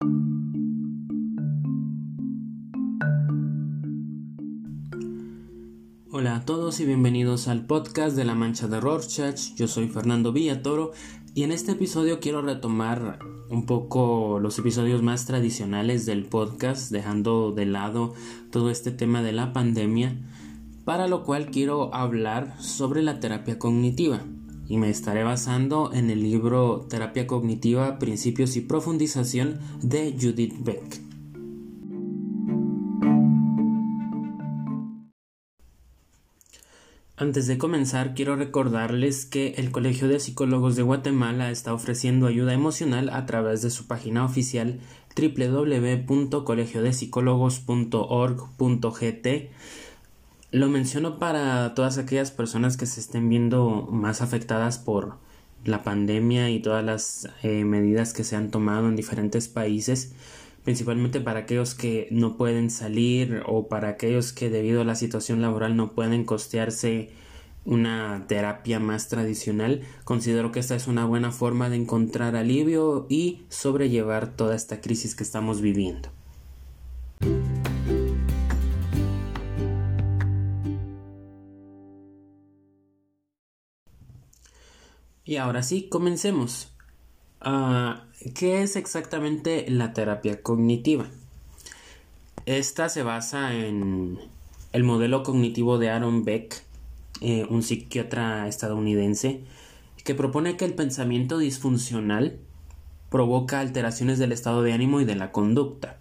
Hola a todos y bienvenidos al podcast de la Mancha de Rorschach. Yo soy Fernando Villatoro y en este episodio quiero retomar un poco los episodios más tradicionales del podcast, dejando de lado todo este tema de la pandemia, para lo cual quiero hablar sobre la terapia cognitiva y me estaré basando en el libro Terapia Cognitiva, Principios y Profundización de Judith Beck. Antes de comenzar, quiero recordarles que el Colegio de Psicólogos de Guatemala está ofreciendo ayuda emocional a través de su página oficial www.colegiodepsicólogos.org.gt. Lo menciono para todas aquellas personas que se estén viendo más afectadas por la pandemia y todas las eh, medidas que se han tomado en diferentes países principalmente para aquellos que no pueden salir o para aquellos que debido a la situación laboral no pueden costearse una terapia más tradicional, considero que esta es una buena forma de encontrar alivio y sobrellevar toda esta crisis que estamos viviendo. Y ahora sí, comencemos. Ah, ¿Qué es exactamente la terapia cognitiva? Esta se basa en el modelo cognitivo de Aaron Beck, eh, un psiquiatra estadounidense, que propone que el pensamiento disfuncional provoca alteraciones del estado de ánimo y de la conducta.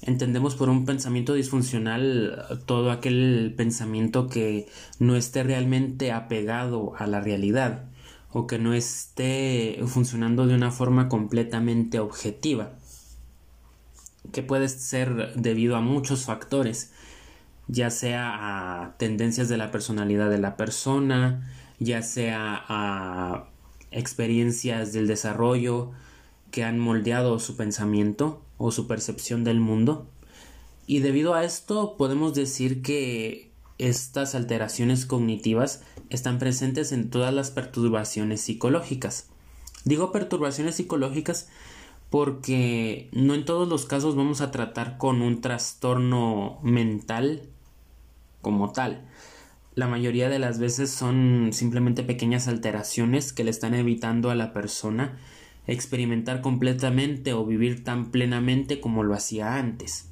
Entendemos por un pensamiento disfuncional todo aquel pensamiento que no esté realmente apegado a la realidad o que no esté funcionando de una forma completamente objetiva, que puede ser debido a muchos factores, ya sea a tendencias de la personalidad de la persona, ya sea a experiencias del desarrollo que han moldeado su pensamiento o su percepción del mundo. Y debido a esto podemos decir que estas alteraciones cognitivas están presentes en todas las perturbaciones psicológicas. Digo perturbaciones psicológicas porque no en todos los casos vamos a tratar con un trastorno mental como tal. La mayoría de las veces son simplemente pequeñas alteraciones que le están evitando a la persona experimentar completamente o vivir tan plenamente como lo hacía antes.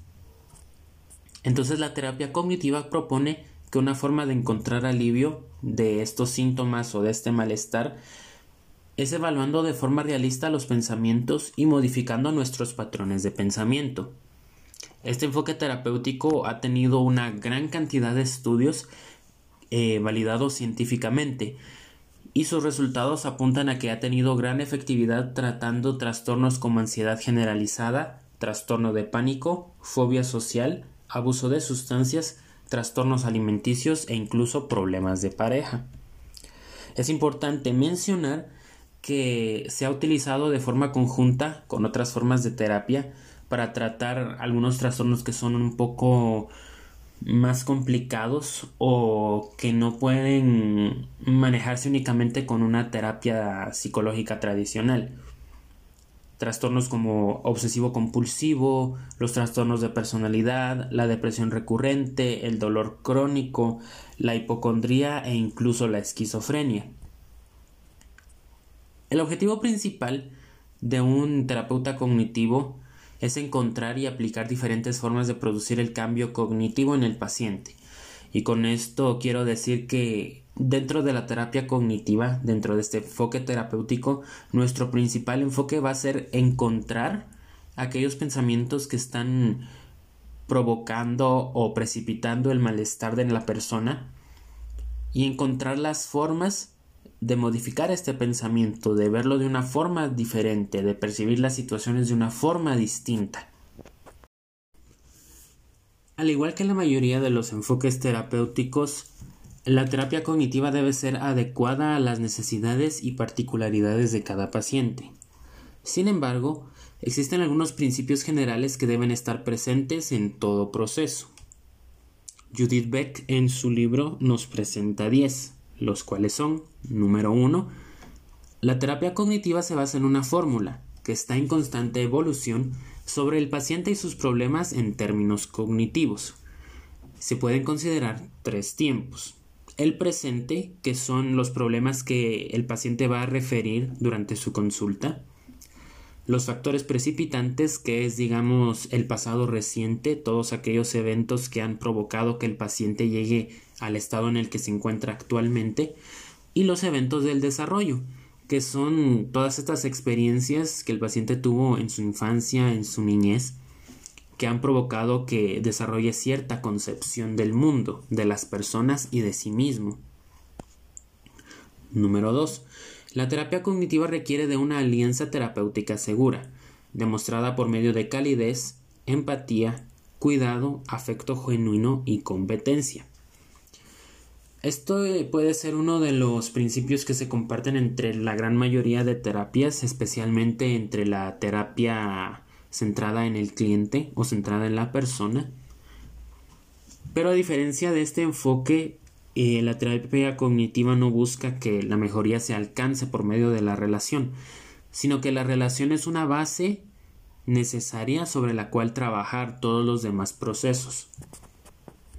Entonces la terapia cognitiva propone que una forma de encontrar alivio de estos síntomas o de este malestar es evaluando de forma realista los pensamientos y modificando nuestros patrones de pensamiento. Este enfoque terapéutico ha tenido una gran cantidad de estudios eh, validados científicamente y sus resultados apuntan a que ha tenido gran efectividad tratando trastornos como ansiedad generalizada, trastorno de pánico, fobia social, abuso de sustancias, trastornos alimenticios e incluso problemas de pareja. Es importante mencionar que se ha utilizado de forma conjunta con otras formas de terapia para tratar algunos trastornos que son un poco más complicados o que no pueden manejarse únicamente con una terapia psicológica tradicional trastornos como obsesivo compulsivo, los trastornos de personalidad, la depresión recurrente, el dolor crónico, la hipocondría e incluso la esquizofrenia. El objetivo principal de un terapeuta cognitivo es encontrar y aplicar diferentes formas de producir el cambio cognitivo en el paciente. Y con esto quiero decir que Dentro de la terapia cognitiva, dentro de este enfoque terapéutico, nuestro principal enfoque va a ser encontrar aquellos pensamientos que están provocando o precipitando el malestar de la persona y encontrar las formas de modificar este pensamiento, de verlo de una forma diferente, de percibir las situaciones de una forma distinta. Al igual que la mayoría de los enfoques terapéuticos, la terapia cognitiva debe ser adecuada a las necesidades y particularidades de cada paciente. Sin embargo, existen algunos principios generales que deben estar presentes en todo proceso. Judith Beck en su libro nos presenta 10, los cuales son, número 1, la terapia cognitiva se basa en una fórmula que está en constante evolución sobre el paciente y sus problemas en términos cognitivos. Se pueden considerar tres tiempos. El presente, que son los problemas que el paciente va a referir durante su consulta. Los factores precipitantes, que es, digamos, el pasado reciente, todos aquellos eventos que han provocado que el paciente llegue al estado en el que se encuentra actualmente. Y los eventos del desarrollo, que son todas estas experiencias que el paciente tuvo en su infancia, en su niñez, que han provocado que desarrolle cierta concepción del mundo, de las personas y de sí mismo. Número 2. La terapia cognitiva requiere de una alianza terapéutica segura, demostrada por medio de calidez, empatía, cuidado, afecto genuino y competencia. Esto eh, puede ser uno de los principios que se comparten entre la gran mayoría de terapias, especialmente entre la terapia centrada en el cliente o centrada en la persona. Pero a diferencia de este enfoque, eh, la terapia cognitiva no busca que la mejoría se alcance por medio de la relación, sino que la relación es una base necesaria sobre la cual trabajar todos los demás procesos.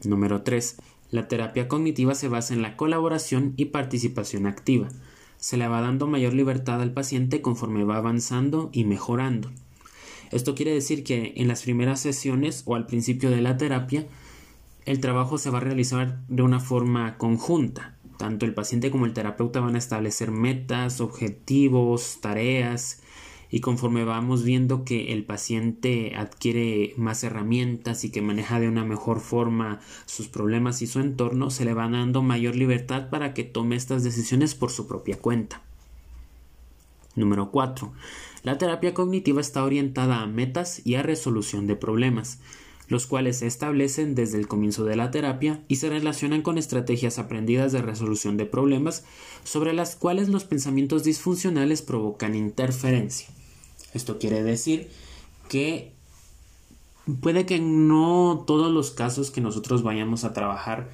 Número 3. La terapia cognitiva se basa en la colaboración y participación activa. Se le va dando mayor libertad al paciente conforme va avanzando y mejorando. Esto quiere decir que en las primeras sesiones o al principio de la terapia, el trabajo se va a realizar de una forma conjunta. Tanto el paciente como el terapeuta van a establecer metas, objetivos, tareas, y conforme vamos viendo que el paciente adquiere más herramientas y que maneja de una mejor forma sus problemas y su entorno, se le va dando mayor libertad para que tome estas decisiones por su propia cuenta. Número 4. La terapia cognitiva está orientada a metas y a resolución de problemas, los cuales se establecen desde el comienzo de la terapia y se relacionan con estrategias aprendidas de resolución de problemas sobre las cuales los pensamientos disfuncionales provocan interferencia. Esto quiere decir que puede que no todos los casos que nosotros vayamos a trabajar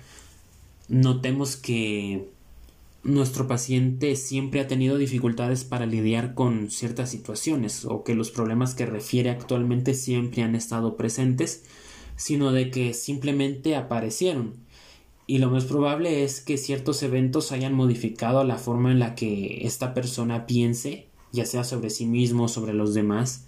notemos que nuestro paciente siempre ha tenido dificultades para lidiar con ciertas situaciones o que los problemas que refiere actualmente siempre han estado presentes, sino de que simplemente aparecieron. Y lo más probable es que ciertos eventos hayan modificado la forma en la que esta persona piense ya sea sobre sí mismo sobre los demás,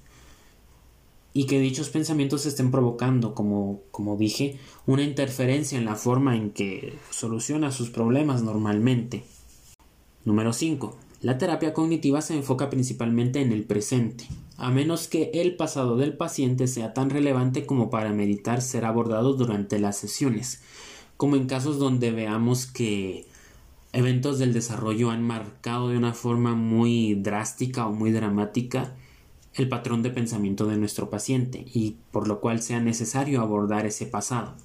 y que dichos pensamientos estén provocando, como, como dije, una interferencia en la forma en que soluciona sus problemas normalmente. Número 5. La terapia cognitiva se enfoca principalmente en el presente, a menos que el pasado del paciente sea tan relevante como para meditar ser abordado durante las sesiones, como en casos donde veamos que eventos del desarrollo han marcado de una forma muy drástica o muy dramática el patrón de pensamiento de nuestro paciente y por lo cual sea necesario abordar ese pasado.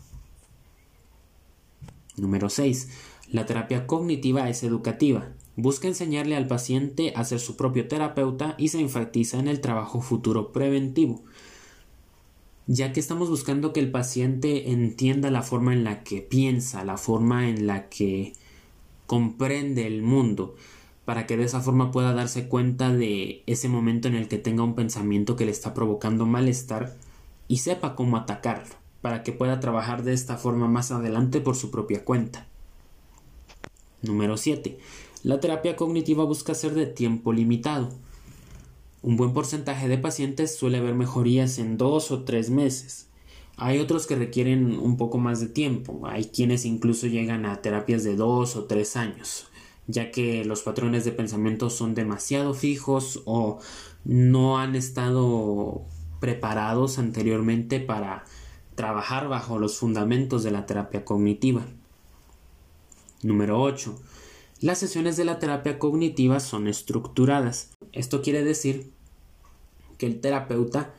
Número 6. La terapia cognitiva es educativa. Busca enseñarle al paciente a ser su propio terapeuta y se enfatiza en el trabajo futuro preventivo, ya que estamos buscando que el paciente entienda la forma en la que piensa, la forma en la que comprende el mundo, para que de esa forma pueda darse cuenta de ese momento en el que tenga un pensamiento que le está provocando malestar y sepa cómo atacarlo, para que pueda trabajar de esta forma más adelante por su propia cuenta. Número 7. La terapia cognitiva busca ser de tiempo limitado. Un buen porcentaje de pacientes suele ver mejorías en dos o tres meses. Hay otros que requieren un poco más de tiempo. Hay quienes incluso llegan a terapias de dos o tres años, ya que los patrones de pensamiento son demasiado fijos o no han estado preparados anteriormente para trabajar bajo los fundamentos de la terapia cognitiva. Número 8. Las sesiones de la terapia cognitiva son estructuradas. Esto quiere decir que el terapeuta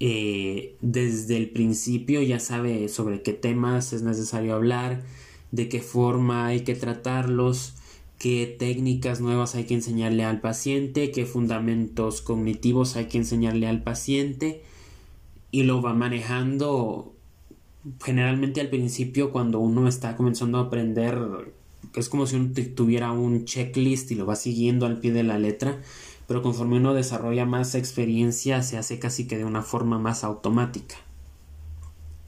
eh, desde el principio ya sabe sobre qué temas es necesario hablar, de qué forma hay que tratarlos, qué técnicas nuevas hay que enseñarle al paciente, qué fundamentos cognitivos hay que enseñarle al paciente y lo va manejando generalmente al principio cuando uno está comenzando a aprender es como si uno tuviera un checklist y lo va siguiendo al pie de la letra pero conforme uno desarrolla más experiencia se hace casi que de una forma más automática.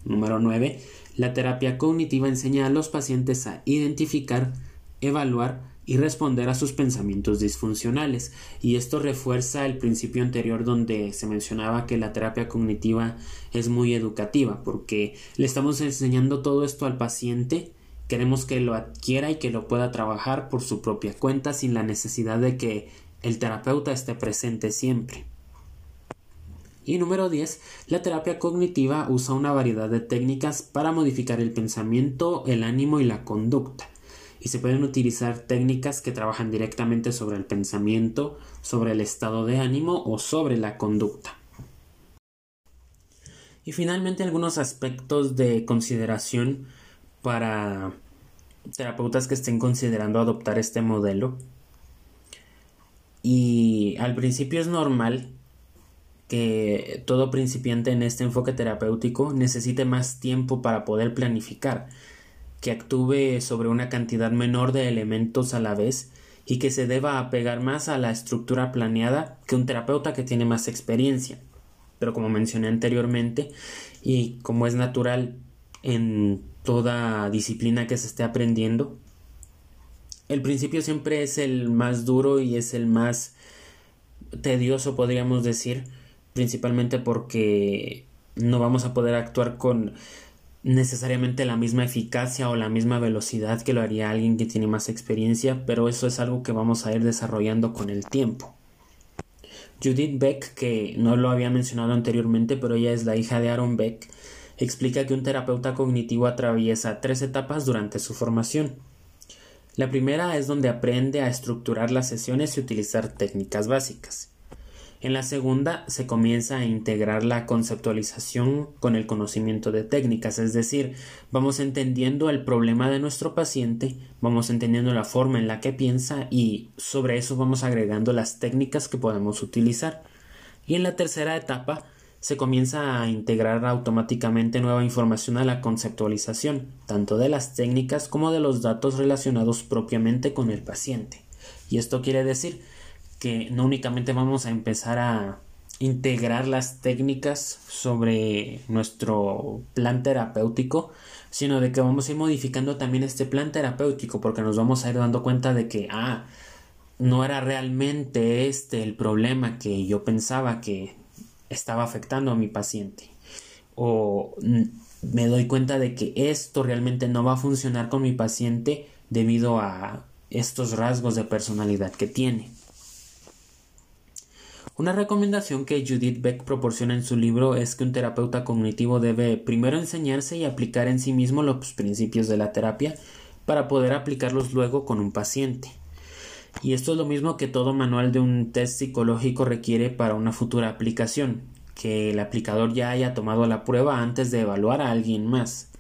Número 9. La terapia cognitiva enseña a los pacientes a identificar, evaluar y responder a sus pensamientos disfuncionales. Y esto refuerza el principio anterior donde se mencionaba que la terapia cognitiva es muy educativa, porque le estamos enseñando todo esto al paciente, queremos que lo adquiera y que lo pueda trabajar por su propia cuenta sin la necesidad de que el terapeuta esté presente siempre. Y número 10. La terapia cognitiva usa una variedad de técnicas para modificar el pensamiento, el ánimo y la conducta. Y se pueden utilizar técnicas que trabajan directamente sobre el pensamiento, sobre el estado de ánimo o sobre la conducta. Y finalmente algunos aspectos de consideración para terapeutas que estén considerando adoptar este modelo. Y al principio es normal que todo principiante en este enfoque terapéutico necesite más tiempo para poder planificar, que actúe sobre una cantidad menor de elementos a la vez y que se deba apegar más a la estructura planeada que un terapeuta que tiene más experiencia. Pero como mencioné anteriormente, y como es natural en toda disciplina que se esté aprendiendo, el principio siempre es el más duro y es el más tedioso, podríamos decir, principalmente porque no vamos a poder actuar con necesariamente la misma eficacia o la misma velocidad que lo haría alguien que tiene más experiencia, pero eso es algo que vamos a ir desarrollando con el tiempo. Judith Beck, que no lo había mencionado anteriormente, pero ella es la hija de Aaron Beck, explica que un terapeuta cognitivo atraviesa tres etapas durante su formación. La primera es donde aprende a estructurar las sesiones y utilizar técnicas básicas. En la segunda se comienza a integrar la conceptualización con el conocimiento de técnicas, es decir, vamos entendiendo el problema de nuestro paciente, vamos entendiendo la forma en la que piensa y sobre eso vamos agregando las técnicas que podemos utilizar. Y en la tercera etapa se comienza a integrar automáticamente nueva información a la conceptualización, tanto de las técnicas como de los datos relacionados propiamente con el paciente. Y esto quiere decir que no únicamente vamos a empezar a integrar las técnicas sobre nuestro plan terapéutico, sino de que vamos a ir modificando también este plan terapéutico porque nos vamos a ir dando cuenta de que, ah, no era realmente este el problema que yo pensaba que estaba afectando a mi paciente. O me doy cuenta de que esto realmente no va a funcionar con mi paciente debido a estos rasgos de personalidad que tiene. Una recomendación que Judith Beck proporciona en su libro es que un terapeuta cognitivo debe primero enseñarse y aplicar en sí mismo los principios de la terapia para poder aplicarlos luego con un paciente. Y esto es lo mismo que todo manual de un test psicológico requiere para una futura aplicación, que el aplicador ya haya tomado la prueba antes de evaluar a alguien más.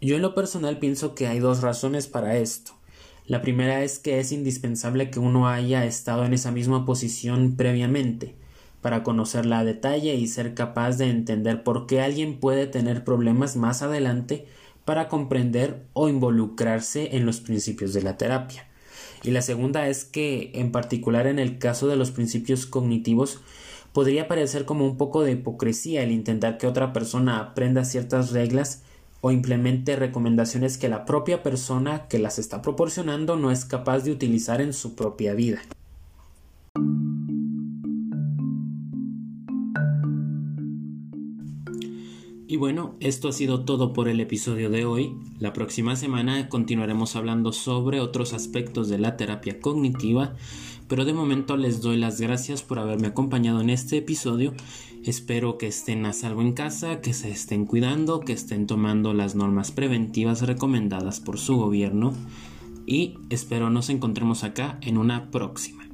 Yo en lo personal pienso que hay dos razones para esto. La primera es que es indispensable que uno haya estado en esa misma posición previamente, para conocerla a detalle y ser capaz de entender por qué alguien puede tener problemas más adelante para comprender o involucrarse en los principios de la terapia. Y la segunda es que, en particular en el caso de los principios cognitivos, podría parecer como un poco de hipocresía el intentar que otra persona aprenda ciertas reglas o implemente recomendaciones que la propia persona que las está proporcionando no es capaz de utilizar en su propia vida. Y bueno, esto ha sido todo por el episodio de hoy. La próxima semana continuaremos hablando sobre otros aspectos de la terapia cognitiva, pero de momento les doy las gracias por haberme acompañado en este episodio. Espero que estén a salvo en casa, que se estén cuidando, que estén tomando las normas preventivas recomendadas por su gobierno y espero nos encontremos acá en una próxima.